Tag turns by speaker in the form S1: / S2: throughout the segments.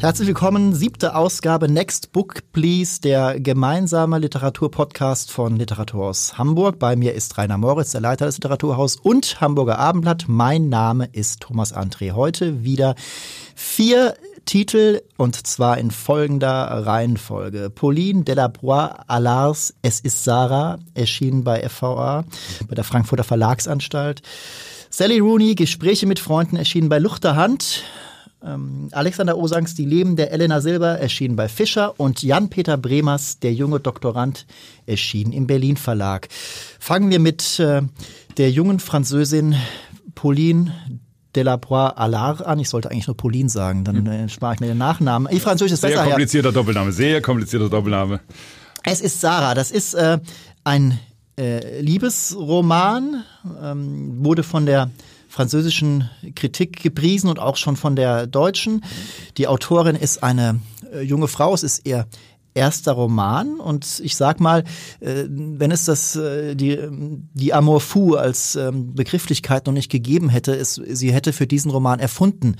S1: Herzlich willkommen, siebte Ausgabe Next Book Please, der gemeinsame Literaturpodcast von Literaturhaus Hamburg. Bei mir ist Rainer Moritz, der Leiter des Literaturhaus und Hamburger Abendblatt. Mein Name ist Thomas André. Heute wieder vier Titel und zwar in folgender Reihenfolge. Pauline Delabroix Alars Es ist Sarah, erschienen bei FVA, bei der Frankfurter Verlagsanstalt. Sally Rooney, Gespräche mit Freunden, erschienen bei Luchterhand. Ähm, Alexander Osangs Die Leben der Elena Silber erschien bei Fischer und Jan-Peter Bremers Der junge Doktorand erschien im Berlin Verlag. Fangen wir mit äh, der jungen Französin Pauline Delabroix Allard an. Ich sollte eigentlich nur Pauline sagen, dann äh, spare ich mir den Nachnamen. Die Französisch ist
S2: sehr
S1: besser.
S2: Sehr komplizierter ja. Doppelname, sehr komplizierter Doppelname.
S1: Es ist Sarah. Das ist äh, ein äh, Liebesroman, ähm, wurde von der französischen Kritik gepriesen und auch schon von der deutschen. Die Autorin ist eine äh, junge Frau, es ist ihr erster Roman und ich sag mal, äh, wenn es das äh, die die Amour fou als ähm, Begrifflichkeit noch nicht gegeben hätte, es, sie hätte für diesen Roman erfunden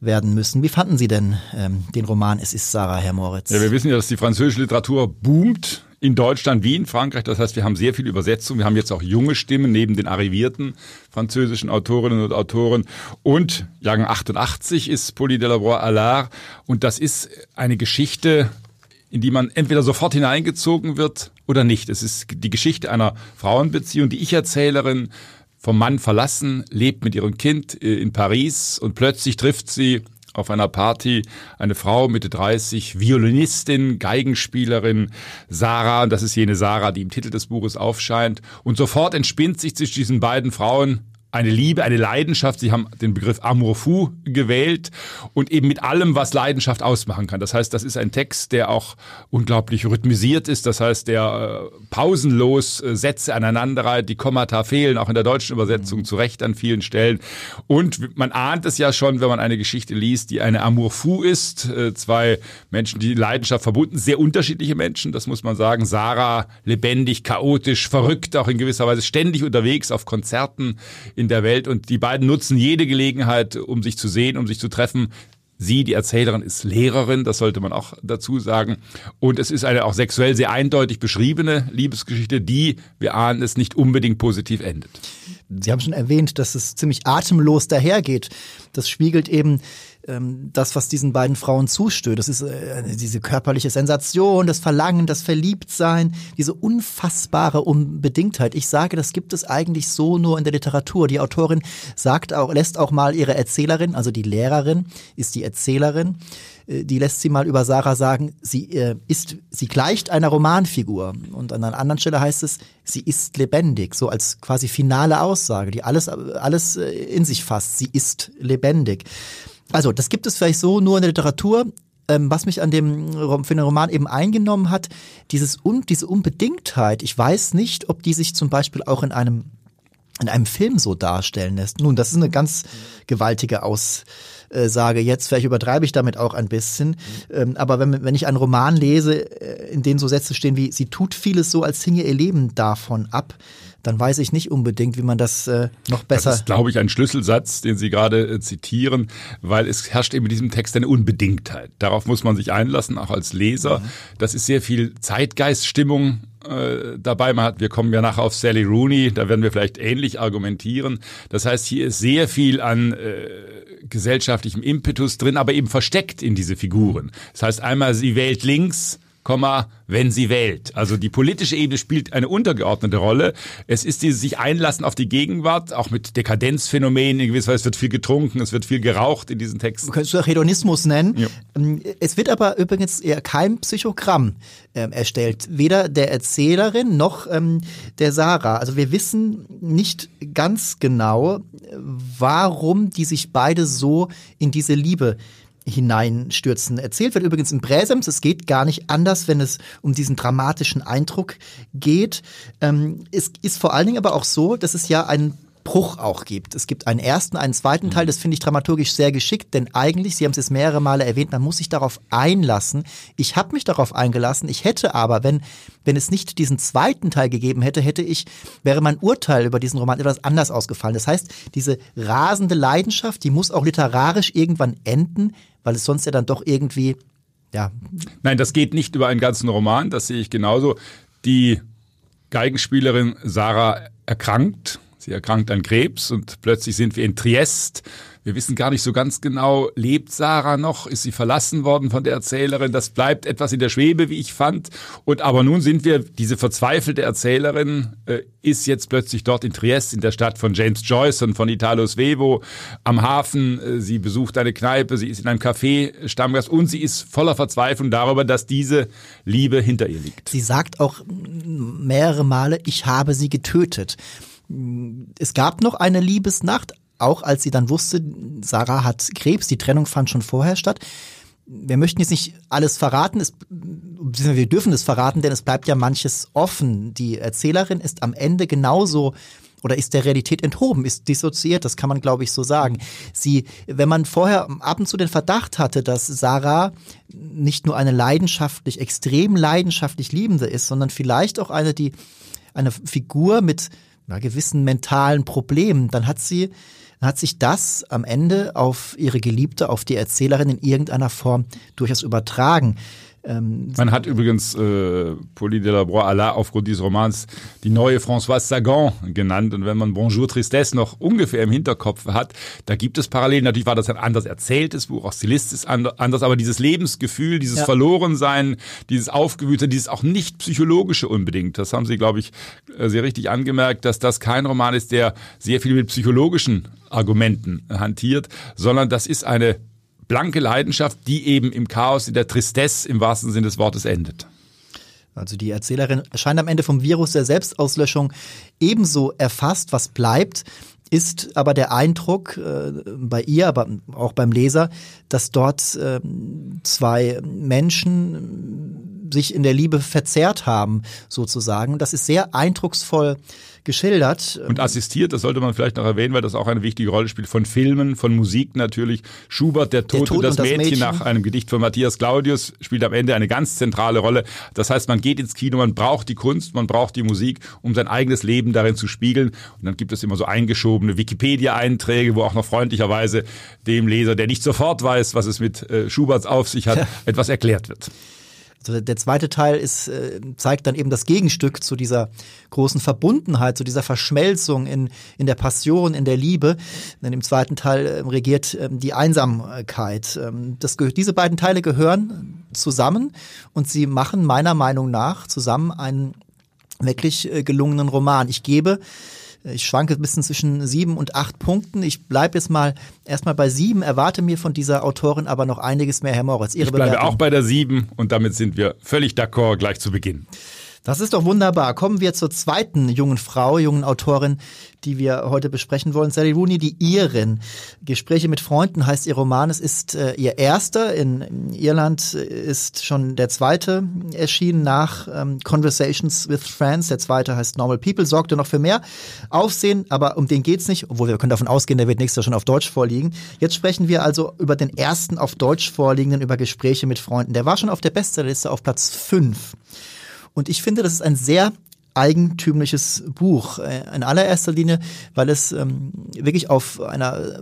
S1: werden müssen. Wie fanden Sie denn ähm, den Roman Es ist Sarah, Herr Moritz?
S2: Ja, wir wissen ja, dass die französische Literatur boomt in Deutschland wie in Frankreich. Das heißt, wir haben sehr viel Übersetzung. Wir haben jetzt auch junge Stimmen neben den arrivierten französischen Autorinnen und Autoren. Und Jahrgang 88 ist Pauline Delabroix Allard. Und das ist eine Geschichte, in die man entweder sofort hineingezogen wird oder nicht. Es ist die Geschichte einer Frauenbeziehung. Die Ich-Erzählerin vom Mann verlassen, lebt mit ihrem Kind äh, in Paris und plötzlich trifft sie auf einer Party eine Frau Mitte 30, Violinistin, Geigenspielerin, Sarah, und das ist jene Sarah, die im Titel des Buches aufscheint. Und sofort entspinnt sich zwischen diesen beiden Frauen eine Liebe, eine Leidenschaft. Sie haben den Begriff Amour fou gewählt und eben mit allem, was Leidenschaft ausmachen kann. Das heißt, das ist ein Text, der auch unglaublich rhythmisiert ist. Das heißt, der äh, pausenlos äh, Sätze aneinanderreiht. Die Kommata fehlen auch in der deutschen Übersetzung mhm. zu Recht an vielen Stellen. Und man ahnt es ja schon, wenn man eine Geschichte liest, die eine Amour fou ist. Äh, zwei Menschen, die Leidenschaft verbunden, sehr unterschiedliche Menschen, das muss man sagen. Sarah lebendig, chaotisch, verrückt, auch in gewisser Weise ständig unterwegs auf Konzerten in der Welt und die beiden nutzen jede Gelegenheit, um sich zu sehen, um sich zu treffen. Sie, die Erzählerin, ist Lehrerin, das sollte man auch dazu sagen. Und es ist eine auch sexuell sehr eindeutig beschriebene Liebesgeschichte, die, wir ahnen es, nicht unbedingt positiv endet.
S1: Sie haben schon erwähnt, dass es ziemlich atemlos dahergeht. Das spiegelt eben ähm, das, was diesen beiden Frauen zustößt. Das ist äh, diese körperliche Sensation, das Verlangen, das Verliebtsein, diese unfassbare Unbedingtheit. Ich sage, das gibt es eigentlich so nur in der Literatur. Die Autorin sagt auch, lässt auch mal ihre Erzählerin, also die Lehrerin, ist die Erzählerin, äh, die lässt sie mal über Sarah sagen, sie äh, ist, sie gleicht einer Romanfigur. Und an einer anderen Stelle heißt es, sie ist lebendig, so als quasi finale Aussage, die alles, alles äh, in sich fasst. Sie ist lebendig. Also, das gibt es vielleicht so nur in der Literatur. Ähm, was mich an dem für den Roman eben eingenommen hat, dieses un, diese Unbedingtheit. Ich weiß nicht, ob die sich zum Beispiel auch in einem in einem Film so darstellen lässt. Nun, das ist eine ganz gewaltige Aussage jetzt. Vielleicht übertreibe ich damit auch ein bisschen. Ähm, aber wenn, wenn ich einen Roman lese, äh, in dem so Sätze stehen wie, sie tut vieles so, als hinge ihr Leben davon ab, dann weiß ich nicht unbedingt, wie man das äh, noch besser.
S2: Das ist, glaube ich, ein Schlüsselsatz, den Sie gerade äh, zitieren, weil es herrscht eben in diesem Text eine Unbedingtheit. Darauf muss man sich einlassen, auch als Leser. Mhm. Das ist sehr viel Zeitgeiststimmung äh, dabei. Man hat, wir kommen ja nachher auf Sally Rooney, da werden wir vielleicht ähnlich argumentieren. Das heißt, hier ist sehr viel an äh, gesellschaftlichem Impetus drin, aber eben versteckt in diese Figuren. Das heißt, einmal sie wählt links, wenn sie wählt. Also die politische Ebene spielt eine untergeordnete Rolle. Es ist dieses sich einlassen auf die Gegenwart, auch mit Dekadenzphänomenen. In gewisser Weise es wird viel getrunken, es wird viel geraucht in diesen Texten. Du
S1: könntest du Hedonismus nennen. Ja. Ähm, es wird aber übrigens eher kein Psychogramm äh, erstellt. Weder der Erzählerin noch ähm, der Sarah. Also wir wissen nicht ganz genau, warum die sich beide so in diese Liebe hineinstürzen. Erzählt wird übrigens in Präsems. Es geht gar nicht anders, wenn es um diesen dramatischen Eindruck geht. Ähm, es ist vor allen Dingen aber auch so, dass es ja ein Bruch auch gibt. Es gibt einen ersten, einen zweiten Teil, das finde ich dramaturgisch sehr geschickt, denn eigentlich, Sie haben es jetzt mehrere Male erwähnt, man muss sich darauf einlassen. Ich habe mich darauf eingelassen, ich hätte aber, wenn, wenn es nicht diesen zweiten Teil gegeben hätte, hätte ich, wäre mein Urteil über diesen Roman etwas anders ausgefallen. Das heißt, diese rasende Leidenschaft, die muss auch literarisch irgendwann enden, weil es sonst ja dann doch irgendwie, ja.
S2: Nein, das geht nicht über einen ganzen Roman, das sehe ich genauso. Die Geigenspielerin Sarah erkrankt Sie erkrankt an Krebs und plötzlich sind wir in Triest. Wir wissen gar nicht so ganz genau, lebt Sarah noch? Ist sie verlassen worden von der Erzählerin? Das bleibt etwas in der Schwebe, wie ich fand. Und aber nun sind wir, diese verzweifelte Erzählerin äh, ist jetzt plötzlich dort in Triest, in der Stadt von James Joyce und von Italo Svevo, am Hafen. Äh, sie besucht eine Kneipe, sie ist in einem Café Stammgast und sie ist voller Verzweiflung darüber, dass diese Liebe hinter ihr liegt.
S1: Sie sagt auch mehrere Male, ich habe sie getötet es gab noch eine Liebesnacht, auch als sie dann wusste, Sarah hat Krebs, die Trennung fand schon vorher statt. Wir möchten jetzt nicht alles verraten, es, wir dürfen es verraten, denn es bleibt ja manches offen. Die Erzählerin ist am Ende genauso oder ist der Realität enthoben, ist dissoziiert, das kann man glaube ich so sagen. Sie, wenn man vorher ab und zu den Verdacht hatte, dass Sarah nicht nur eine leidenschaftlich, extrem leidenschaftlich Liebende ist, sondern vielleicht auch eine, die, eine Figur mit ja, gewissen mentalen Problemen, dann hat sie, dann hat sich das am Ende auf ihre Geliebte, auf die Erzählerin in irgendeiner Form durchaus übertragen.
S2: Ähm, Man hat übrigens äh, Pauline Delabroix Allah aufgrund dieses Romans die neue Françoise Sagan genannt. Und wenn man Bonjour Tristesse noch ungefähr im Hinterkopf hat, da gibt es Parallelen. Natürlich war das ein anders erzähltes Buch, auch stilistisch anders, aber dieses Lebensgefühl, dieses ja. Verlorensein, dieses Aufgewühlte, dieses auch nicht psychologische unbedingt, das haben Sie, glaube ich, äh, sehr richtig angemerkt, dass das kein Roman ist, der sehr viel mit psychologischen Argumenten hantiert, sondern das ist eine blanke Leidenschaft, die eben im Chaos, in der Tristesse im wahrsten Sinne des Wortes endet.
S1: Also die Erzählerin scheint am Ende vom Virus der Selbstauslöschung ebenso erfasst, was bleibt, ist aber der Eindruck äh, bei ihr, aber auch beim Leser, dass dort äh, zwei Menschen sich in der Liebe verzerrt haben, sozusagen. Das ist sehr eindrucksvoll geschildert.
S2: Und assistiert, das sollte man vielleicht noch erwähnen, weil das auch eine wichtige Rolle spielt, von Filmen, von Musik natürlich. Schubert, der Tod, der Tod und, das, und das Mädchen, Mädchen, nach einem Gedicht von Matthias Claudius, spielt am Ende eine ganz zentrale Rolle. Das heißt, man geht ins Kino, man braucht die Kunst, man braucht die Musik, um sein eigenes Leben darin zu spiegeln. Und dann gibt es immer so eingeschobene Wikipedia-Einträge, wo auch noch freundlicherweise dem Leser, der nicht sofort weiß, was es mit äh, Schuberts auf sich hat, etwas erklärt wird.
S1: Also der zweite Teil ist, äh, zeigt dann eben das Gegenstück zu dieser großen Verbundenheit, zu dieser Verschmelzung in, in der Passion, in der Liebe. Denn im zweiten Teil äh, regiert äh, die Einsamkeit. Ähm, das, diese beiden Teile gehören zusammen und sie machen meiner Meinung nach zusammen einen wirklich äh, gelungenen Roman. Ich gebe ich schwanke ein bisschen zwischen sieben und acht Punkten. Ich bleibe jetzt mal erstmal bei sieben, erwarte mir von dieser Autorin aber noch einiges mehr, Herr Moritz.
S2: Ihre ich bleibe Bewertung. auch bei der sieben und damit sind wir völlig d'accord gleich zu Beginn.
S1: Das ist doch wunderbar. Kommen wir zur zweiten jungen Frau, jungen Autorin, die wir heute besprechen wollen. Sally Rooney, die Irin. Gespräche mit Freunden heißt ihr Roman. Es ist äh, ihr erster. In, Irland ist schon der zweite erschienen nach ähm, Conversations with Friends. Der zweite heißt Normal People. Sorgte noch für mehr Aufsehen, aber um den geht's nicht. Obwohl wir können davon ausgehen, der wird nächstes Jahr schon auf Deutsch vorliegen. Jetzt sprechen wir also über den ersten auf Deutsch vorliegenden, über Gespräche mit Freunden. Der war schon auf der Bestsellerliste auf Platz fünf. Und ich finde, das ist ein sehr eigentümliches Buch. Äh, in allererster Linie, weil es ähm, wirklich auf einer äh,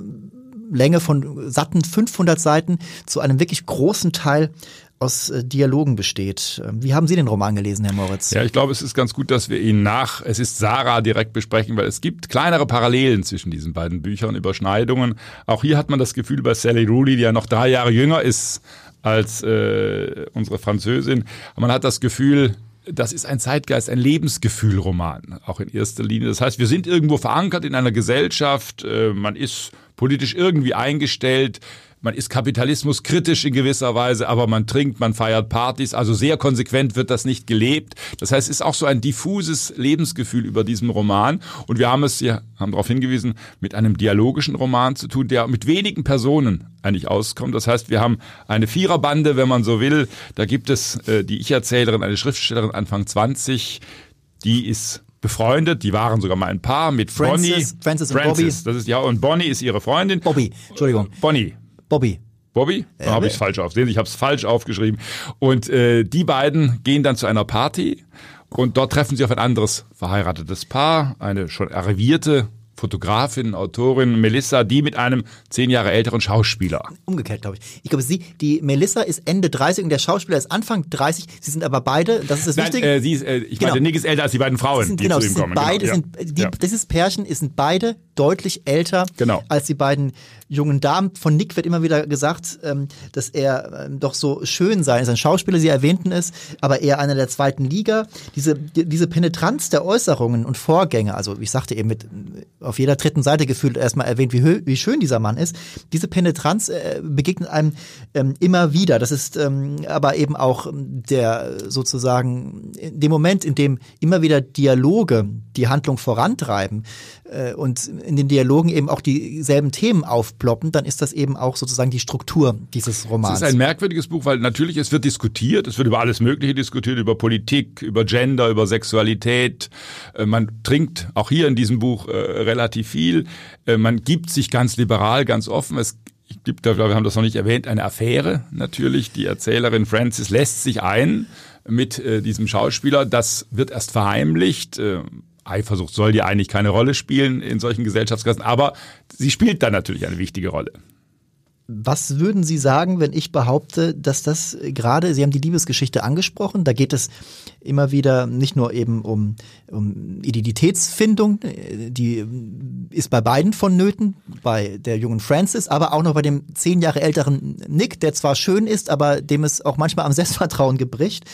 S1: Länge von satten 500 Seiten zu einem wirklich großen Teil aus äh, Dialogen besteht. Ähm, wie haben Sie den Roman gelesen, Herr Moritz?
S2: Ja, ich glaube, es ist ganz gut, dass wir ihn nach Es ist Sarah direkt besprechen, weil es gibt kleinere Parallelen zwischen diesen beiden Büchern, Überschneidungen. Auch hier hat man das Gefühl bei Sally Rooney, die ja noch drei Jahre jünger ist als äh, unsere Französin, man hat das Gefühl, das ist ein Zeitgeist, ein Lebensgefühlroman, auch in erster Linie. Das heißt, wir sind irgendwo verankert in einer Gesellschaft, äh, man ist politisch irgendwie eingestellt, man ist Kapitalismus kritisch in gewisser Weise, aber man trinkt, man feiert Partys, also sehr konsequent wird das nicht gelebt. Das heißt, es ist auch so ein diffuses Lebensgefühl über diesem Roman und wir haben es, Sie haben darauf hingewiesen, mit einem dialogischen Roman zu tun, der mit wenigen Personen eigentlich auskommt. Das heißt, wir haben eine Viererbande, wenn man so will. Da gibt es äh, die Ich-Erzählerin, eine Schriftstellerin Anfang 20, die ist befreundet. Die waren sogar mal ein Paar mit
S1: Francis,
S2: Bonnie.
S1: Francis und Bobby.
S2: Das ist ja und Bonnie ist ihre Freundin.
S1: Bobby, Entschuldigung.
S2: Bonnie.
S1: Bobby.
S2: Bobby? Da habe ich es falsch aufgesehen. Ich habe es falsch aufgeschrieben. Und äh, die beiden gehen dann zu einer Party und dort treffen sie auf ein anderes verheiratetes Paar, eine schon arrivierte Fotografin, Autorin Melissa, die mit einem zehn Jahre älteren Schauspieler.
S1: Umgekehrt, glaube ich. Ich glaube, sie, die Melissa ist Ende 30 und der Schauspieler ist Anfang 30. Sie sind aber beide, das ist das
S2: Nein,
S1: Wichtige.
S2: äh, sie ist, äh, ich
S1: Genau.
S2: meine, Nick ist älter als die beiden Frauen,
S1: sind,
S2: die
S1: genau,
S2: zu ihm
S1: sind
S2: kommen.
S1: beide,
S2: genau,
S1: sind, die,
S2: ja.
S1: dieses Pärchen ist- sind beide deutlich älter
S2: Genau.
S1: als die beiden jungen Damen. Von Nick wird immer wieder gesagt, ähm, dass er ähm, doch so schön sei. Er ist ein Schauspieler, Sie erwähnten es, aber eher einer der zweiten Liga. Diese, die, diese Penetranz der Äußerungen und Vorgänge, also ich sagte eben mit auf jeder dritten Seite gefühlt erstmal erwähnt, wie, wie schön dieser Mann ist. Diese Penetranz äh, begegnet einem ähm, immer wieder. Das ist ähm, aber eben auch ähm, der sozusagen in dem Moment, in dem immer wieder Dialoge die Handlung vorantreiben äh, und in den Dialogen eben auch dieselben Themen aufploppen, dann ist das eben auch sozusagen die Struktur dieses
S2: Es
S1: Romans.
S2: ist ein merkwürdiges Buch, weil natürlich es wird diskutiert, es wird über alles Mögliche diskutiert, über Politik, über Gender, über Sexualität. Äh, Man trinkt auch hier in diesem Buch äh, relativ viel. Äh, Man gibt sich ganz liberal, ganz offen. Es gibt, da, wir haben das noch nicht erwähnt, eine Affäre natürlich. Die Erzählerin Frances lässt sich ein mit äh, diesem Schauspieler. Das wird erst verheimlicht. Äh, Eifersucht soll ja eigentlich keine Rolle spielen in solchen Gesellschaftskreisen, aber sie spielt dann natürlich eine wichtige Rolle.
S1: Was würden Sie sagen, wenn ich behaupte, dass das gerade, Sie haben die Liebesgeschichte angesprochen, da geht es immer wieder nicht nur eben um, um Identitätsfindung, äh, die ist bei beiden vonnöten, bei der jungen Frances, aber auch noch bei dem zehn Jahre älteren Nick, der zwar schön ist, aber dem es auch manchmal am Selbstvertrauen gebricht.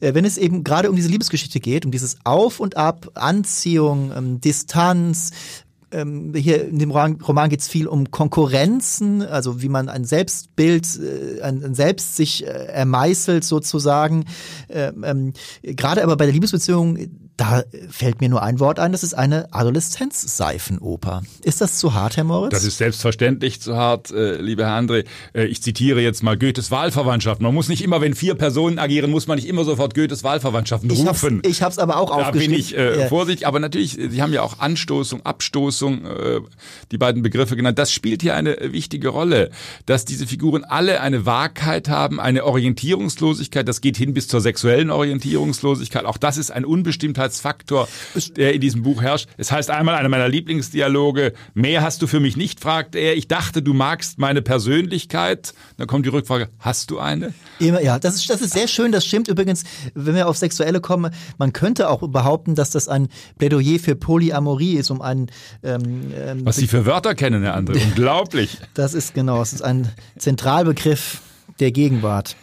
S1: Äh, Wenn es eben gerade um diese Liebesgeschichte geht, um dieses Auf und Ab, Anziehung, ähm, Distanz, ähm, hier in dem Roman, geht es viel um Konkurrenzen, also wie man ein Selbstbild, äh, ein, ein Selbst sich äh, ermeißelt sozusagen. Ähm, ähm, Gerade aber bei der Liebesbeziehung, da fällt mir nur ein Wort ein, das ist eine Adoleszenzseifenoper. Ist das zu hart, Herr Moritz?
S2: Das ist selbstverständlich zu hart, äh, lieber Herr André. Äh, ich zitiere jetzt mal Goethes Wahlverwandtschaft. Man muss nicht immer, wenn vier Personen agieren, muss man nicht immer sofort Goethes Wahlverwandtschaften
S1: hab's,
S2: rufen.
S1: ich hab's aber auch
S2: da bin
S1: aufgeschrieben.
S2: ich äh,
S1: Ja.
S2: vorsichtig, aber natürlich, Sie haben ja auch Anstoßung, Abstoßung, äh, die beiden Begriffe genannt. Das spielt hier eine wichtige Rolle, dass diese Figuren alle eine Wahrheit haben, eine Orientierungslosigkeit. Das geht hin bis zur sexuellen Orientierungslosigkeit. Auch das ist ein Unbestimmtheitsfaktor, der in diesem Buch herrscht. Es heißt einmal einer meiner Lieblingsdialoge: Mehr hast du für mich nicht, fragt er. Ich dachte, du magst meine Persönlichkeit. Dann kommt die Rückfrage: Hast du eine?
S1: Immer, ja, das ist, das ist sehr schön. Das stimmt übrigens, wenn wir auf Sexuelle kommen. Man könnte auch behaupten, dass das ein Plädoyer für Polyamorie ist, um einen. Ähm, ähm,
S2: Was Sie für Wörter kennen, Herr André. Unglaublich.
S1: das ist genau, es ist ein Zentralbegriff der Gegenwart.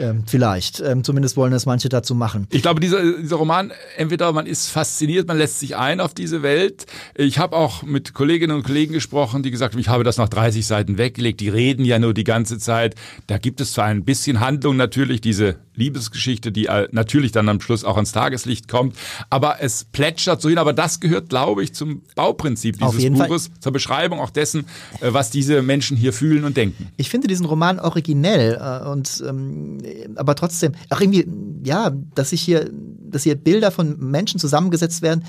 S1: Ähm, vielleicht. Ähm, zumindest wollen es manche dazu machen.
S2: Ich glaube, dieser, dieser Roman, entweder man ist fasziniert, man lässt sich ein auf diese Welt. Ich habe auch mit Kolleginnen und Kollegen gesprochen, die gesagt haben, ich habe das nach 30 Seiten weggelegt. Die reden ja nur die ganze Zeit. Da gibt es zwar ein bisschen Handlung natürlich, diese Liebesgeschichte, die äh, natürlich dann am Schluss auch ans Tageslicht kommt, aber es plätschert so hin. Aber das gehört, glaube ich, zum Bauprinzip dieses
S1: jeden Fall.
S2: Buches, zur Beschreibung auch dessen, äh, was diese Menschen hier fühlen und denken.
S1: Ich finde diesen Roman originell äh, und ähm, aber trotzdem, auch irgendwie, ja, dass sich hier, dass hier Bilder von Menschen zusammengesetzt werden,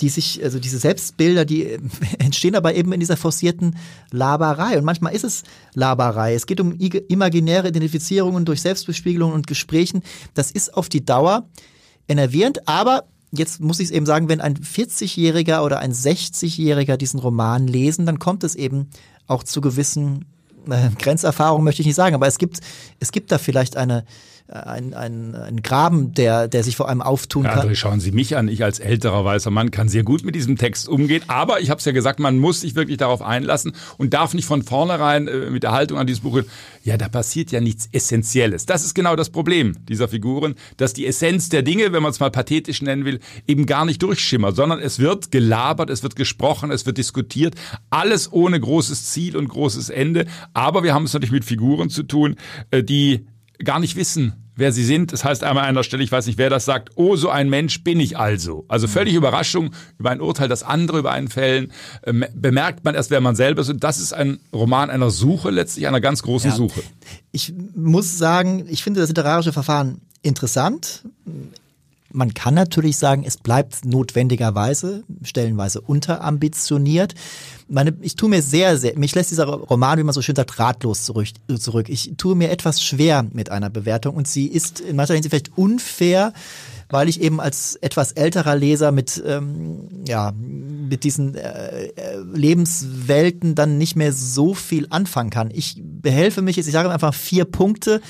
S1: die sich, also diese Selbstbilder, die äh, entstehen aber eben in dieser forcierten Laberei. Und manchmal ist es Laberei. Es geht um imaginäre Identifizierungen durch Selbstbespiegelungen und Gesprächen. Das ist auf die Dauer enervierend, aber jetzt muss ich es eben sagen, wenn ein 40-Jähriger oder ein 60-Jähriger diesen Roman lesen, dann kommt es eben auch zu gewissen äh, Grenzerfahrungen, möchte ich nicht sagen, aber es gibt, es gibt da vielleicht eine, ein, ein, ein Graben, der, der sich vor allem auftun
S2: Herr
S1: kann.
S2: André, schauen Sie mich an. Ich als älterer weißer Mann kann sehr gut mit diesem Text umgehen. Aber ich habe es ja gesagt, man muss sich wirklich darauf einlassen und darf nicht von vornherein äh, mit der Haltung an dieses Buch, ja, da passiert ja nichts Essentielles. Das ist genau das Problem dieser Figuren, dass die Essenz der Dinge, wenn man es mal pathetisch nennen will, eben gar nicht durchschimmert, sondern es wird gelabert, es wird gesprochen, es wird diskutiert. Alles ohne großes Ziel und großes Ende. Aber wir haben es natürlich mit Figuren zu tun, äh, die gar nicht wissen, wer sie sind. Das heißt einmal an einer Stelle, ich weiß nicht, wer das sagt, oh, so ein Mensch bin ich also. Also völlig Überraschung über ein Urteil, das andere über einen fällen. Ähm, bemerkt man erst, wer man selber ist. Und das ist ein Roman einer Suche, letztlich einer ganz großen
S1: Ja.
S2: Suche.
S1: Ich muss sagen, ich finde das literarische Verfahren interessant. Man kann natürlich sagen, es bleibt notwendigerweise, stellenweise unterambitioniert. Meine, ich tue mir sehr, sehr, mich lässt dieser Roman, wie man so schön sagt, ratlos zurück. zurück. Ich tue mir etwas schwer mit einer Bewertung und sie ist in mancher Hinsicht vielleicht unfair, weil ich eben als etwas älterer Leser mit ähm, ja mit diesen äh, äh, Lebenswelten dann nicht mehr so viel anfangen kann. Ich behelfe mich jetzt, ich sage einfach vier Punkte.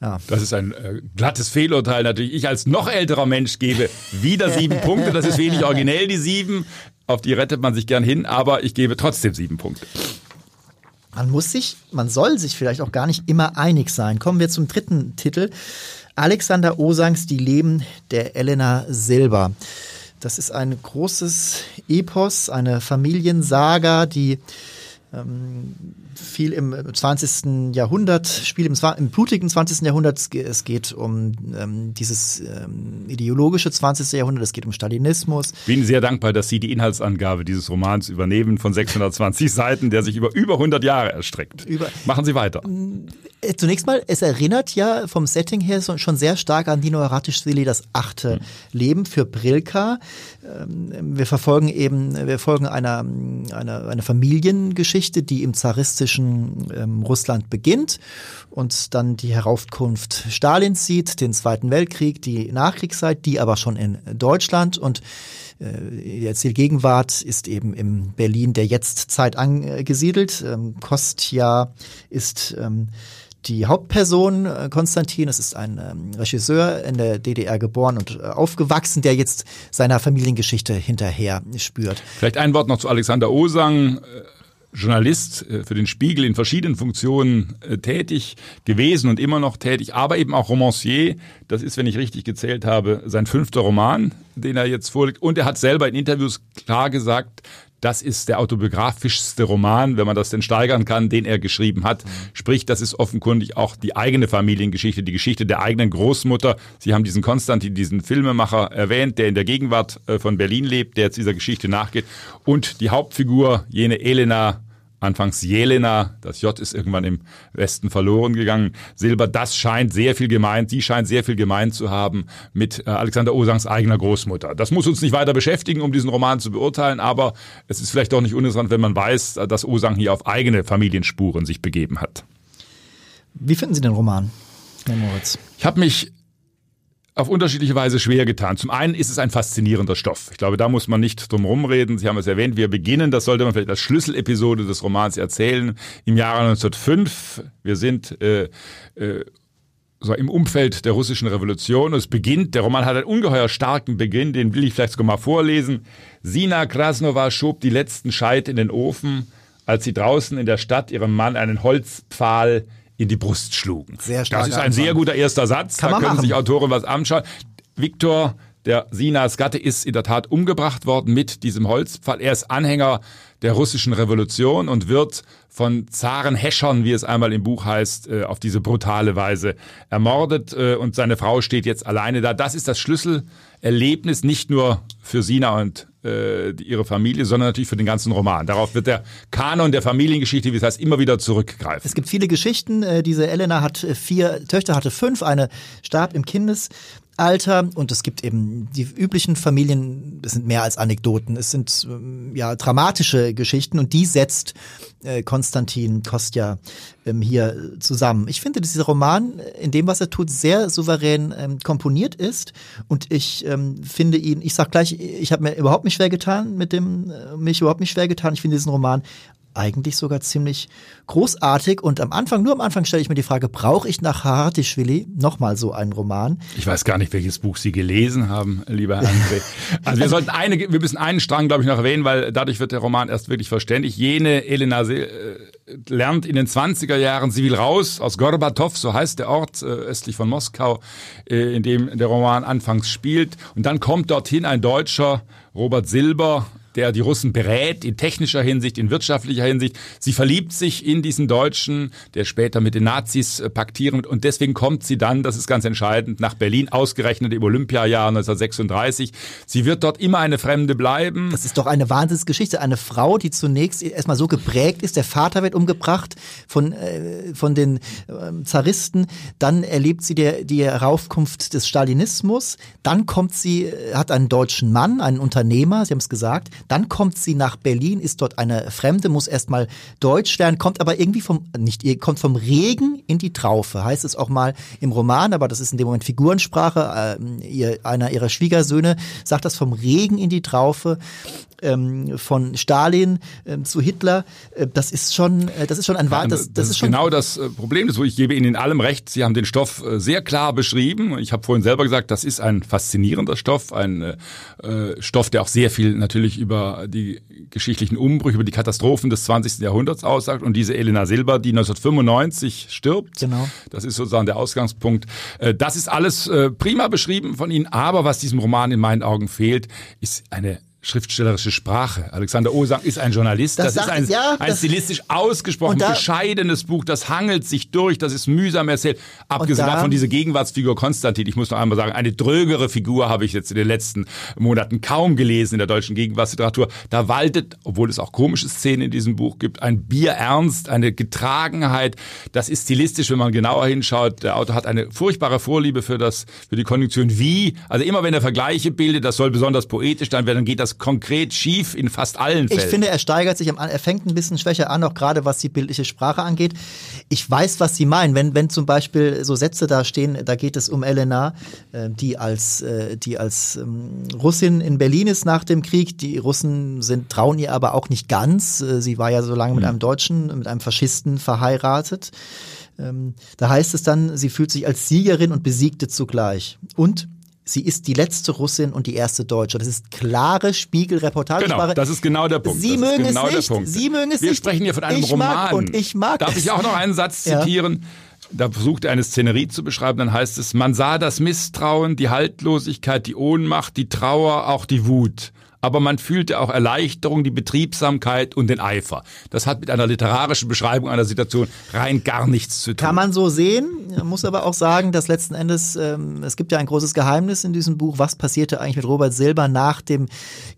S2: Ja. Das ist ein äh, glattes Fehlurteil natürlich. Ich als noch älterer Mensch gebe wieder sieben Punkte. Das ist wenig originell, die sieben. Auf die rettet man sich gern hin, aber ich gebe trotzdem sieben Punkte.
S1: Man muss sich, man soll sich vielleicht auch gar nicht immer einig sein. Kommen wir zum dritten Titel. Alexander Osangs Die Leben der Elena Silber. Das ist ein großes Epos, eine Familiensaga, die viel im 20. Jahrhundert, Spiel im, im, blutigen 20. Jahrhundert. Es geht um ähm, dieses ähm, ideologische 20. Jahrhundert, es geht um Stalinismus.
S2: Bin sehr dankbar, dass Sie die Inhaltsangabe dieses Romans übernehmen von 620 Seiten, der sich über über 100 Jahre erstreckt. Über, Machen Sie weiter.
S1: Äh, zunächst mal, es erinnert ja vom Setting her schon sehr stark an Dino Haratischvili, das achte hm. Leben für Brilka. Ähm, wir verfolgen eben, wir folgen einer, einer, einer Familiengeschichte, die im zaristischen ähm, Russland beginnt und dann die Heraufkunft Stalins sieht, den Zweiten Weltkrieg, die Nachkriegszeit, die aber schon in Deutschland und äh, die Erzählgegenwart ist eben im Berlin der Jetztzeit angesiedelt. Ähm, Kostja ist ähm, die Hauptperson, äh, Konstantin, es ist ein ähm, Regisseur in der DDR geboren und äh, aufgewachsen, der jetzt seiner Familiengeschichte hinterher spürt.
S2: Vielleicht ein Wort noch zu Alexander Osang. Äh, Journalist für den Spiegel in verschiedenen Funktionen tätig gewesen und immer noch tätig, aber eben auch Romancier. Das ist, wenn ich richtig gezählt habe, sein fünfter Roman, den er jetzt vorlegt. Und er hat selber in Interviews klar gesagt, das ist der autobiografischste Roman, wenn man das denn steigern kann, den er geschrieben hat. Sprich, das ist offenkundig auch die eigene Familiengeschichte, die Geschichte der eigenen Großmutter. Sie haben diesen Konstantin, diesen Filmemacher erwähnt, der in der Gegenwart äh, von Berlin lebt, der jetzt dieser Geschichte nachgeht. Und die Hauptfigur, jene Elena Anfangs Jelena, das J ist irgendwann im Westen verloren gegangen. Silber, das scheint sehr viel gemeint, sie scheint sehr viel gemeint zu haben mit äh, Alexander Osangs eigener Großmutter. Das muss uns nicht weiter beschäftigen, um diesen Roman zu beurteilen, aber es ist vielleicht doch nicht uninteressant, wenn man weiß, dass Osang hier auf eigene Familienspuren sich begeben hat.
S1: Wie finden Sie den Roman, Herr Moritz?
S2: Ich habe mich auf unterschiedliche Weise schwer getan. Zum einen ist es ein faszinierender Stoff. Ich glaube, da muss man nicht drum rumreden. Sie haben es erwähnt, wir beginnen, das sollte man vielleicht als Schlüsselepisode des Romans erzählen, im Jahre 1905. Wir sind äh, äh, so im Umfeld der russischen Revolution. Es beginnt, der Roman hat einen ungeheuer starken Beginn, den will ich vielleicht sogar mal vorlesen. Sina Krasnova schob die letzten Scheit in den Ofen, als sie draußen in der Stadt ihrem Mann einen Holzpfahl in die Brust schlugen. Sehr stark. Das ist ein sehr guter erster Satz. Kann da können machen. sich Autoren was anschauen. Viktor, der Sinas Gatte, ist in der Tat umgebracht worden mit diesem Holzpfahl. Er ist Anhänger der russischen Revolution und wird von Zarenhäschern, wie es einmal im Buch heißt, äh, auf diese brutale Weise ermordet. Äh, und seine Frau steht jetzt alleine da. Das ist das Schlüsselerlebnis nicht nur für Sina und äh, ihre Familie, sondern natürlich für den ganzen Roman. Darauf wird der Kanon der Familiengeschichte, wie es heißt, immer wieder zurückgreifen.
S1: Es gibt viele Geschichten. Äh, diese Elena hat äh, vier Töchter, hatte fünf. Eine starb im Kindes. Alter und es gibt eben die üblichen Familien, es sind mehr als Anekdoten, es sind ähm, ja dramatische Geschichten und die setzt äh, Konstantin Kostja ähm, hier zusammen. Ich finde, dass dieser Roman in dem, was er tut, sehr souverän ähm, komponiert ist und ich ähm, finde ihn, ich sag gleich, ich habe mir überhaupt nicht schwer getan mit dem, äh, mich überhaupt nicht schwer getan. Ich finde diesen Roman eigentlich sogar ziemlich großartig. Und am Anfang, nur am Anfang stelle ich mir die Frage, brauche ich nach Haratischvili nochmal so einen Roman?
S2: Ich weiß gar nicht, welches Buch Sie gelesen haben, lieber André. Also wir sollten eine, wir müssen einen Strang, glaube ich, noch erwähnen, weil dadurch wird der Roman erst wirklich verständlich. Jene Elena äh, lernt in den 20er Jahren, sie will raus aus Gorbatow, so heißt der Ort äh, östlich von Moskau, äh, in dem der Roman anfangs spielt. Und dann kommt dorthin ein Deutscher, Robert Silber, der die Russen berät in technischer Hinsicht, in wirtschaftlicher Hinsicht. Sie verliebt sich in diesen Deutschen, der später mit den Nazis äh, paktieren und deswegen kommt sie dann, das ist ganz entscheidend, nach Berlin, ausgerechnet im Olympiajahr 1936. Sie wird dort immer eine Fremde bleiben.
S1: Das ist doch eine Wahnsinnsgeschichte. Eine Frau, die zunächst erstmal so geprägt ist, der Vater wird umgebracht von, äh, von den äh, Zaristen, dann erlebt sie der, die Heraufkunft des Stalinismus, dann kommt sie, äh, hat einen deutschen Mann, einen Unternehmer, Sie haben es gesagt, dann kommt sie nach Berlin, ist dort eine Fremde, muss erstmal Deutsch lernen, kommt aber irgendwie vom, nicht, kommt vom Regen in die Traufe, heißt es auch mal im Roman, aber das ist in dem Moment Figurensprache. Äh, ihr, einer ihrer Schwiegersöhne sagt das vom Regen in die Traufe ähm, von Stalin ähm, zu Hitler, äh, das ist schon, äh, das ist schon ein Wahr,
S2: das, das, das, ist schon genau das äh, Problem. Ich gebe Ihnen in allem recht. Sie haben den Stoff äh, sehr klar beschrieben. Ich habe vorhin selber gesagt, das ist ein faszinierender Stoff, ein äh, Stoff, der auch sehr viel natürlich über die geschichtlichen Umbrüche, über die Katastrophen des 20. Jahrhunderts aussagt. Und diese Elena Silber, die 1995 stirbt,
S1: genau.
S2: das ist sozusagen der Ausgangspunkt. Äh, das ist alles äh, prima beschrieben von Ihnen. Aber was diesem Roman in meinen Augen fehlt, ist eine schriftstellerische Sprache. Alexander Osang ist ein Journalist. Das, das ist ein, ja, ein das stilistisch ausgesprochen da, bescheidenes Buch. Das hangelt sich durch. Das ist mühsam erzählt. Abgesehen da, davon diese Gegenwartsfigur Konstantin. Ich muss noch einmal sagen, eine drögere Figur habe ich jetzt in den letzten Monaten kaum gelesen in der deutschen Gegenwartsliteratur. Da waltet, obwohl es auch komische Szenen in diesem Buch gibt, ein Bierernst, eine Getragenheit. Das ist stilistisch, wenn man genauer hinschaut. Der Autor hat eine furchtbare Vorliebe für das, für die Konjunktion wie. Also immer wenn er Vergleiche bildet, das soll besonders poetisch werden, dann geht das konkret schief in fast allen Fällen.
S1: Ich finde, er steigert sich am er fängt ein bisschen schwächer an, auch gerade was die bildliche Sprache angeht. Ich weiß, was Sie meinen. Wenn, wenn zum Beispiel so Sätze da stehen, da geht es um Elena, äh, die als, äh, die als ähm, Russin in Berlin ist nach dem Krieg. Die Russen sind, trauen ihr aber auch nicht ganz. Äh, sie war ja so lange mit hm. einem Deutschen, mit einem Faschisten verheiratet. Ähm, da heißt es dann, sie fühlt sich als Siegerin und Besiegte zugleich. Und sie ist die letzte Russin und die erste Deutsche. Das ist klare Spiegelreportagesprache.
S2: Genau, das ist genau der Punkt.
S1: Sie das mögen
S2: genau
S1: es nicht. Sie mögen es
S2: Wir
S1: nicht.
S2: sprechen hier von einem
S1: ich
S2: Roman.
S1: Mag und ich mag
S2: Darf
S1: es.
S2: ich auch noch einen Satz zitieren? Ja. Da versucht er eine Szenerie zu beschreiben, dann heißt es, man sah das Misstrauen, die Haltlosigkeit, die Ohnmacht, die Trauer, auch die Wut aber man fühlte auch Erleichterung, die Betriebsamkeit und den Eifer. Das hat mit einer literarischen Beschreibung einer Situation rein gar nichts zu tun.
S1: Kann man so sehen, muss aber auch sagen, dass letzten Endes, ähm, es gibt ja ein großes Geheimnis in diesem Buch, was passierte eigentlich mit Robert Silber nach dem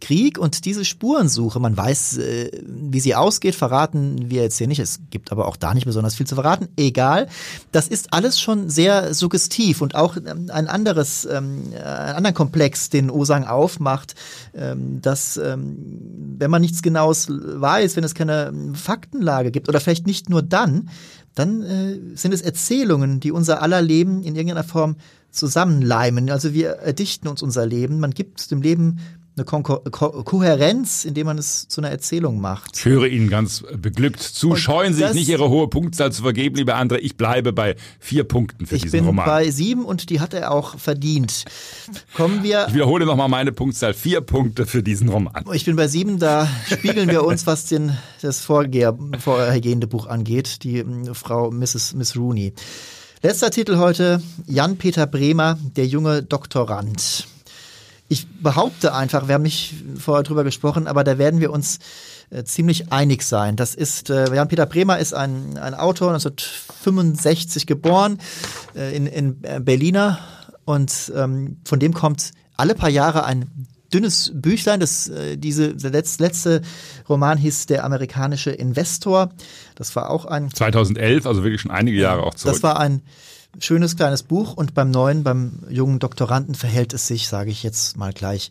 S1: Krieg und diese Spurensuche, man weiß, äh, wie sie ausgeht, verraten wir jetzt hier nicht, es gibt aber auch da nicht besonders viel zu verraten, egal. Das ist alles schon sehr suggestiv und auch ähm, ein anderes, ähm, einen anderen Komplex, den Osang aufmacht, ähm, dass ähm, wenn man nichts Genaues weiß, wenn es keine Faktenlage gibt oder vielleicht nicht nur dann, dann äh, sind es Erzählungen, die unser aller Leben in irgendeiner Form zusammenleimen. Also wir erdichten uns unser Leben. Man gibt dem Leben eine Ko Ko Kohärenz, indem man es zu einer Erzählung macht.
S2: Ich höre Ihnen ganz beglückt zu. Und Scheuen Sie sich nicht Ihre hohe Punktzahl zu vergeben, liebe André. Ich bleibe bei vier Punkten für diesen Roman.
S1: Ich bin bei sieben und die hat er auch verdient. Kommen wir.
S2: Ich wiederhole nochmal meine Punktzahl. Vier Punkte für diesen Roman.
S1: Ich bin bei sieben. Da spiegeln wir uns, was den, das Vorgeher, vorhergehende Buch angeht. Die äh, Frau Mrs. Miss Rooney. Letzter Titel heute. Jan-Peter Bremer, der junge Doktorand ich behaupte einfach, wir haben nicht vorher drüber gesprochen, aber da werden wir uns äh, ziemlich einig sein. Das ist, äh, Jan-Peter Bremer ist ein, ein Autor, 1965 geboren, äh, in, in äh, Berliner und ähm, von dem kommt alle paar Jahre ein dünnes Büchlein. Das, äh, diese, der letzte, letzte Roman hieß Der amerikanische Investor. Das war auch ein
S2: 2011, also wirklich schon einige Jahre auch zurück.
S1: Das war ein schönes kleines Buch und beim neuen, beim jungen Doktoranden verhält es sich, sage ich jetzt mal gleich,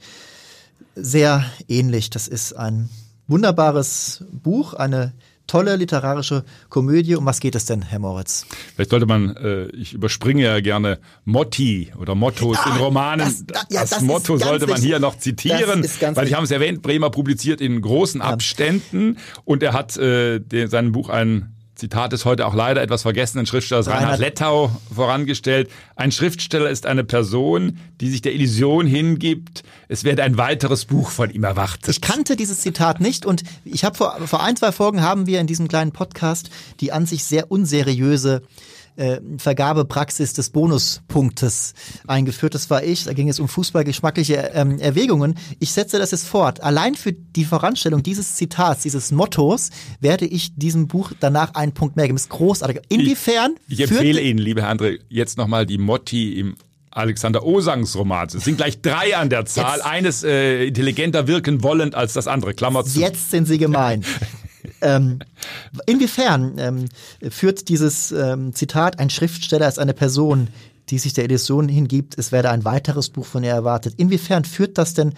S1: sehr ähnlich. Das ist ein wunderbares Buch, eine tolle literarische Komödie. Um was geht es denn, Herr Moritz?
S2: Vielleicht sollte man, äh, ich überspringe ja gerne Motti oder Mottos ja, in Romanen. Das, da, ja, das, das Motto sollte man hier noch zitieren, weil ich habe es erwähnt, Bremer publiziert in großen Abständen und er hat äh, den, seinem Buch einen Zitat ist heute auch leider etwas vergessenen Schriftstellers Reinhard, Reinhard Lettau vorangestellt. Ein Schriftsteller ist eine Person, die sich der Illusion hingibt, es werde ein weiteres Buch von ihm erwartet.
S1: Ich kannte dieses Zitat nicht und ich habe vor, vor ein, zwei Folgen haben wir in diesem kleinen Podcast die an sich sehr unseriöse äh, Vergabepraxis des Bonuspunktes eingeführt. Das war ich. Da ging es um fußballgeschmackliche ähm, Erwägungen. Ich setze das jetzt fort. Allein für die Voranstellung dieses Zitats, dieses Mottos, werde ich diesem Buch danach einen Punkt mehr geben. Das ist großartig. Inwiefern?
S2: Ich, ich empfehle Ihnen, liebe Herr André, jetzt nochmal die Motti im Alexander Osangs Romans. Es sind gleich drei an der Zahl. Jetzt, Eines äh, intelligenter wirken wollend als das andere. Klammer zu.
S1: Jetzt sind Sie gemein. ähm, inwiefern ähm, führt dieses ähm, Zitat, ein Schriftsteller ist eine Person, die sich der Illusion hingibt, es werde ein weiteres Buch von ihr erwartet. Inwiefern führt das denn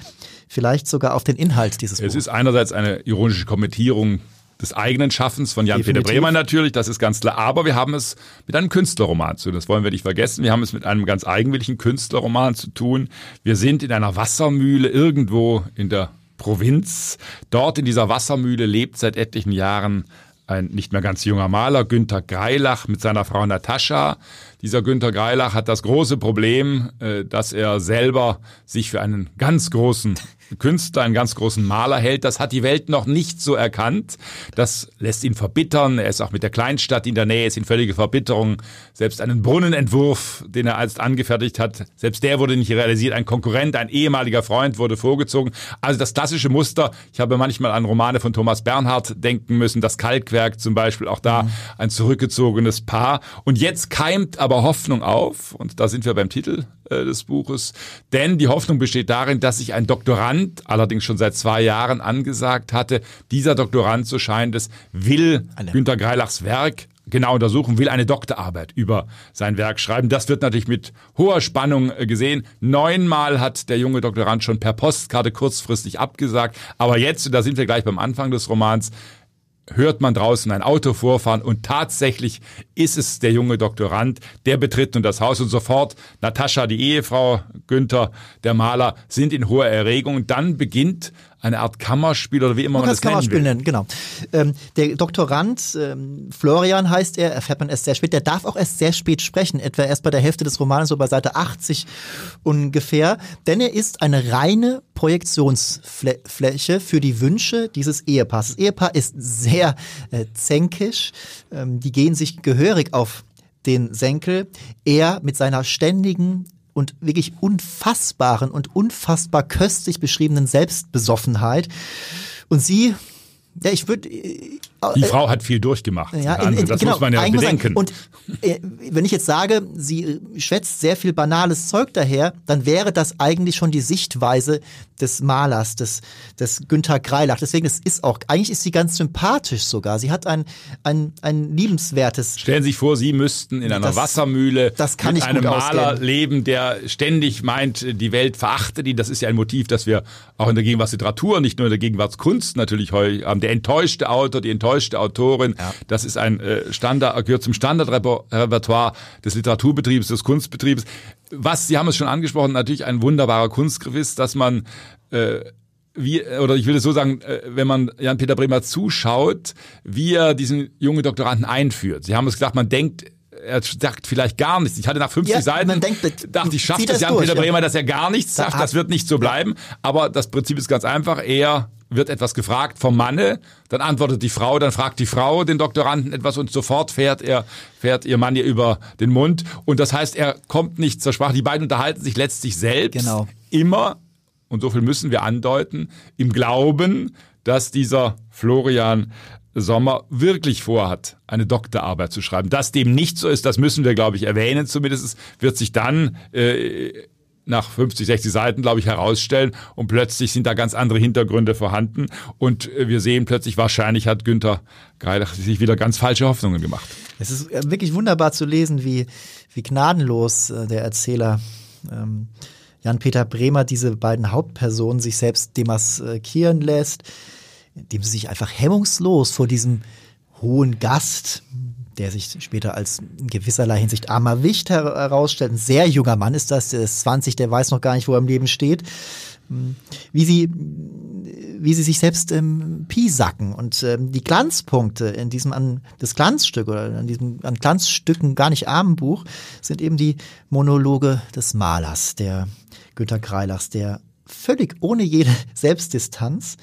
S1: vielleicht sogar auf den Inhalt dieses Buches?
S2: Es ist einerseits eine ironische Kommentierung des eigenen Schaffens von Jan-Peter Bremer natürlich, das ist ganz klar. Aber wir haben es mit einem Künstlerroman zu tun. Das wollen wir nicht vergessen. Wir haben es mit einem ganz eigenwilligen Künstlerroman zu tun. Wir sind in einer Wassermühle irgendwo in der Provinz. Dort in dieser Wassermühle lebt seit etlichen Jahren ein nicht mehr ganz junger Maler, Günther Greilach, mit seiner Frau Natascha. Dieser Günther Greilach hat das große Problem, äh, dass er selber sich für einen ganz großen Künstler, einen ganz großen Maler hält. Das hat die Welt noch nicht so erkannt. Das lässt ihn verbittern. Er ist auch mit der Kleinstadt in der Nähe, ist in völlige Verbitterung. Selbst einen Brunnenentwurf, den er einst angefertigt hat, selbst der wurde nicht realisiert. Ein Konkurrent, ein ehemaliger Freund wurde vorgezogen. Also das klassische Muster. Ich habe manchmal an Romane von Thomas Bernhard denken müssen. Das Kalkwerk zum Beispiel, auch da mhm. ein zurückgezogenes Paar. Und jetzt keimt aber Hoffnung auf. Und da sind wir beim Titel äh, des Buches. Denn die Hoffnung besteht darin, dass sich ein Doktorand, allerdings schon seit zwei Jahren angesagt hatte, dieser Doktorand, so scheint es, will Alle. Günter Greilachs Werk genau untersuchen, will eine Doktorarbeit über sein Werk schreiben. Das wird natürlich mit hoher Spannung äh, gesehen. Neunmal hat der junge Doktorand schon per Postkarte kurzfristig abgesagt. Aber jetzt, da sind wir gleich beim Anfang des Romans, hört man draußen ein Auto vorfahren und tatsächlich ist es der junge Doktorand, der betritt nun das Haus und sofort Natascha, die Ehefrau, Günther, der Maler, sind in hoher Erregung. Dann beginnt eine Art Kammerspiel oder wie immer man, man das Kammerspiel nennen,
S1: genau. Ähm, der Doktorand ähm, Florian heißt er, erfährt man erst sehr spät. Der darf auch erst sehr spät sprechen, etwa erst bei der Hälfte des Romans, so bei Seite 80 ungefähr, denn er ist eine reine Projektionsfläche für die Wünsche dieses Ehepaars. Das Ehepaar ist sehr äh, zänkisch, ähm, die gehen sich gehörig auf den Senkel. Er mit seiner ständigen und wirklich unfassbaren und unfassbar köstlich beschriebenen Selbstbesoffenheit. Und sie, ja, ich würde
S2: die Frau hat viel durchgemacht. Ja, in, in, das genau, muss man ja bedenken.
S1: Und äh, wenn ich jetzt sage, sie schwätzt sehr viel banales Zeug daher, dann wäre das eigentlich schon die Sichtweise des Malers, des, des Günther Greilach. Deswegen, es ist auch, eigentlich ist sie ganz sympathisch sogar. Sie hat ein, ein, ein liebenswertes.
S2: Stellen Sie sich vor, Sie müssten in einer das, Wassermühle
S1: das kann mit
S2: einem Maler ausgehen. leben, der ständig meint, die Welt verachtet ihn. Das ist ja ein Motiv, das wir auch in der Gegenwartsliteratur, nicht nur in der Gegenwartskunst natürlich heute haben. Der enttäuschte Autor, die enttäuschte enttäuschte Autorin. Ja. Das ist ein äh, Standard, gehört zum Standardrepertoire des Literaturbetriebs, des Kunstbetriebs. Was, Sie haben es schon angesprochen, natürlich ein wunderbarer Kunstgriff ist, dass man äh, wie, oder ich will es so sagen, äh, wenn man Jan-Peter Bremer zuschaut, wie er diesen jungen Doktoranden einführt. Sie haben es gesagt, man denkt, er sagt vielleicht gar nichts. Ich hatte nach 50 ja, Seiten, denkt, dachte ich, schafft es Jan-Peter Bremer, dass er gar nichts sagt. Das wird nicht so bleiben. Aber das Prinzip ist ganz einfach. Er wird etwas gefragt vom Manne, dann antwortet die Frau, dann fragt die Frau den Doktoranden etwas und sofort fährt er, fährt ihr Mann ihr über den Mund. Und das heißt, er kommt nicht zur Sprache. Die beiden unterhalten sich letztlich selbst
S1: genau.
S2: immer, und so viel müssen wir andeuten, im Glauben, dass dieser Florian Sommer wirklich vorhat, eine Doktorarbeit zu schreiben. Dass dem nicht so ist, das müssen wir, glaube ich, erwähnen zumindest, wird sich dann äh, nach 50, 60 Seiten, glaube ich, herausstellen und plötzlich sind da ganz andere Hintergründe vorhanden und äh, wir sehen plötzlich, wahrscheinlich hat Günther Greilach sich wieder ganz falsche Hoffnungen gemacht.
S1: Es ist äh, wirklich wunderbar zu lesen, wie, wie gnadenlos äh, der Erzähler ähm, Jan-Peter Bremer diese beiden Hauptpersonen sich selbst demaskieren lässt, indem sie sich einfach hemmungslos vor diesem hohen Gast, der sich später als in gewisserlei Hinsicht armer Wicht herausstellt. Ein sehr junger Mann ist das, der ist 20, der weiß noch gar nicht, wo er im Leben steht. Hm, wie sie, wie sie sich selbst ähm, piesacken und ähm, die Glanzpunkte in diesem an das Glanzstück oder an diesem an Glanzstücken gar nicht armen Buch sind eben die Monologe des Malers, der Günter Kreilachs, der völlig ohne jede Selbstdistanz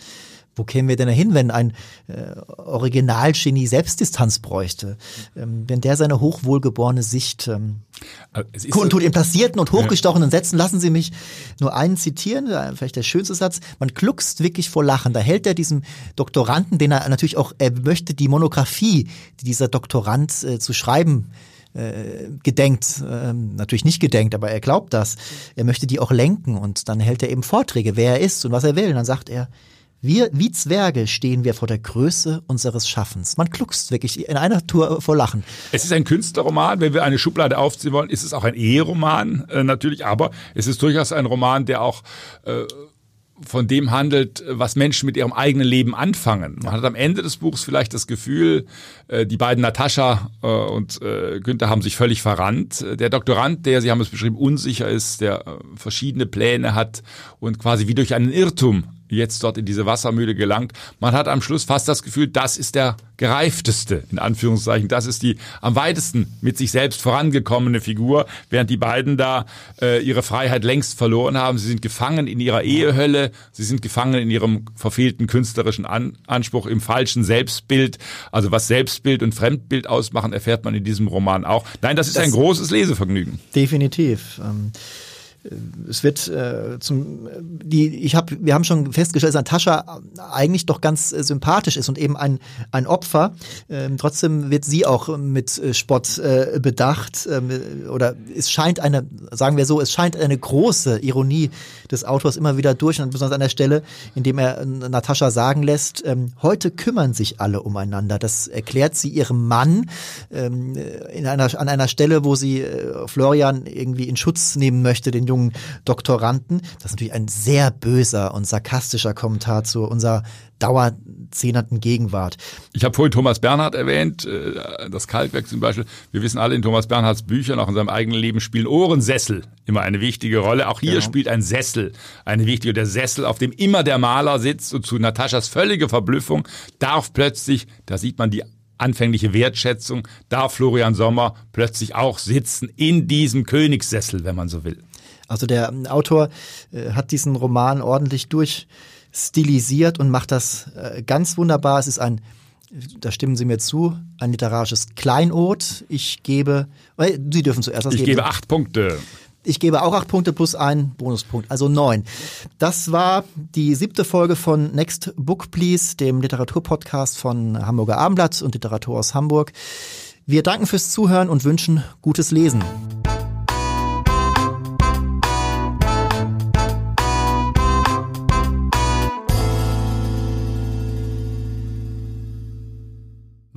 S1: wo kämen wir denn dahin, wenn ein äh, Originalgenie Selbstdistanz bräuchte? Ähm, wenn der seine hochwohlgeborene Sicht ähm, kundtut in platzierten und hochgestochenen Sätzen, lassen Sie mich nur einen zitieren, äh, vielleicht der schönste Satz, man kluckst wirklich vor Lachen. Da hält er diesem Doktoranden, den er natürlich auch, er möchte die Monographie, die dieser Doktorand äh, zu schreiben äh, gedenkt, äh, natürlich nicht gedenkt, aber er glaubt das. Er möchte die auch lenken und dann hält er eben Vorträge, wer er ist und was er will. Und dann sagt er, wir, wie Zwerge, stehen wir vor der Größe unseres Schaffens. Man kluckst wirklich in einer Tour vor Lachen.
S2: Es ist ein Künstlerroman. Wenn wir eine Schublade aufziehen wollen, ist es auch ein Eheroman äh, natürlich, aber es ist durchaus ein Roman, der auch äh, von dem handelt, was Menschen mit ihrem eigenen Leben anfangen. Man hat am Ende des Buchs vielleicht das Gefühl, äh, die beiden Natascha äh, und äh, Günther haben sich völlig verrannt. Der Doktorand, der, Sie haben es beschrieben, unsicher ist, der verschiedene Pläne hat und quasi wie durch einen Irrtum jetzt dort in diese Wassermühle gelangt. Man hat am Schluss fast das Gefühl, das ist der gereifteste, in Anführungszeichen. Das ist die am weitesten mit sich selbst vorangekommene Figur, während die beiden da äh, ihre Freiheit längst verloren haben. Sie sind gefangen in ihrer Ehehölle, sie sind gefangen in ihrem verfehlten künstlerischen An Anspruch, im falschen Selbstbild. Also was Selbstbild und Fremdbild ausmachen, erfährt man in diesem Roman auch. Nein, das ist das ein großes Lesevergnügen.
S1: Definitiv. Ähm es wird äh, zum die ich habe wir haben schon festgestellt, dass Natascha eigentlich doch ganz äh, sympathisch ist und eben ein ein Opfer. Ähm, trotzdem wird sie auch mit äh, Spott äh, bedacht ähm, oder es scheint eine sagen wir so, es scheint eine große Ironie des Autors immer wieder durch und besonders an der Stelle, in dem er äh, Natascha sagen lässt, ähm, heute kümmern sich alle umeinander. Das erklärt sie ihrem Mann ähm, in einer an einer Stelle, wo sie äh, Florian irgendwie in Schutz nehmen möchte, den jungen Doktoranden. Das ist natürlich ein sehr böser und sarkastischer Kommentar zu unserer dauerzehnerten Gegenwart.
S2: Ich habe vorhin Thomas Bernhard erwähnt, äh, das Kalkwerk zum Beispiel. Wir wissen alle, in Thomas Bernhards Büchern, auch in seinem eigenen Leben, spielen Ohrensessel immer eine wichtige Rolle. Auch hier genau. spielt ein Sessel eine wichtige, der Sessel, auf dem immer der Maler sitzt und zu Nataschas völlige Verblüffung darf plötzlich, da sieht man die anfängliche Wertschätzung, darf Florian Sommer plötzlich auch sitzen in diesem Königssessel, wenn man so will.
S1: Also der Autor äh, hat diesen Roman ordentlich durchstilisiert und macht das äh, ganz wunderbar. Es ist ein, da stimmen Sie mir zu, ein literarisches Kleinod. Ich gebe, äh, Sie dürfen zuerst
S2: was ich geben. Gebe acht Punkte.
S1: Ich gebe auch acht Punkte plus einen Bonuspunkt, also neun. Das war die siebte Folge von Next Book Please, dem Literaturpodcast von Hamburger Abendblatt und Literatur aus Hamburg. Wir danken fürs Zuhören und wünschen gutes Lesen.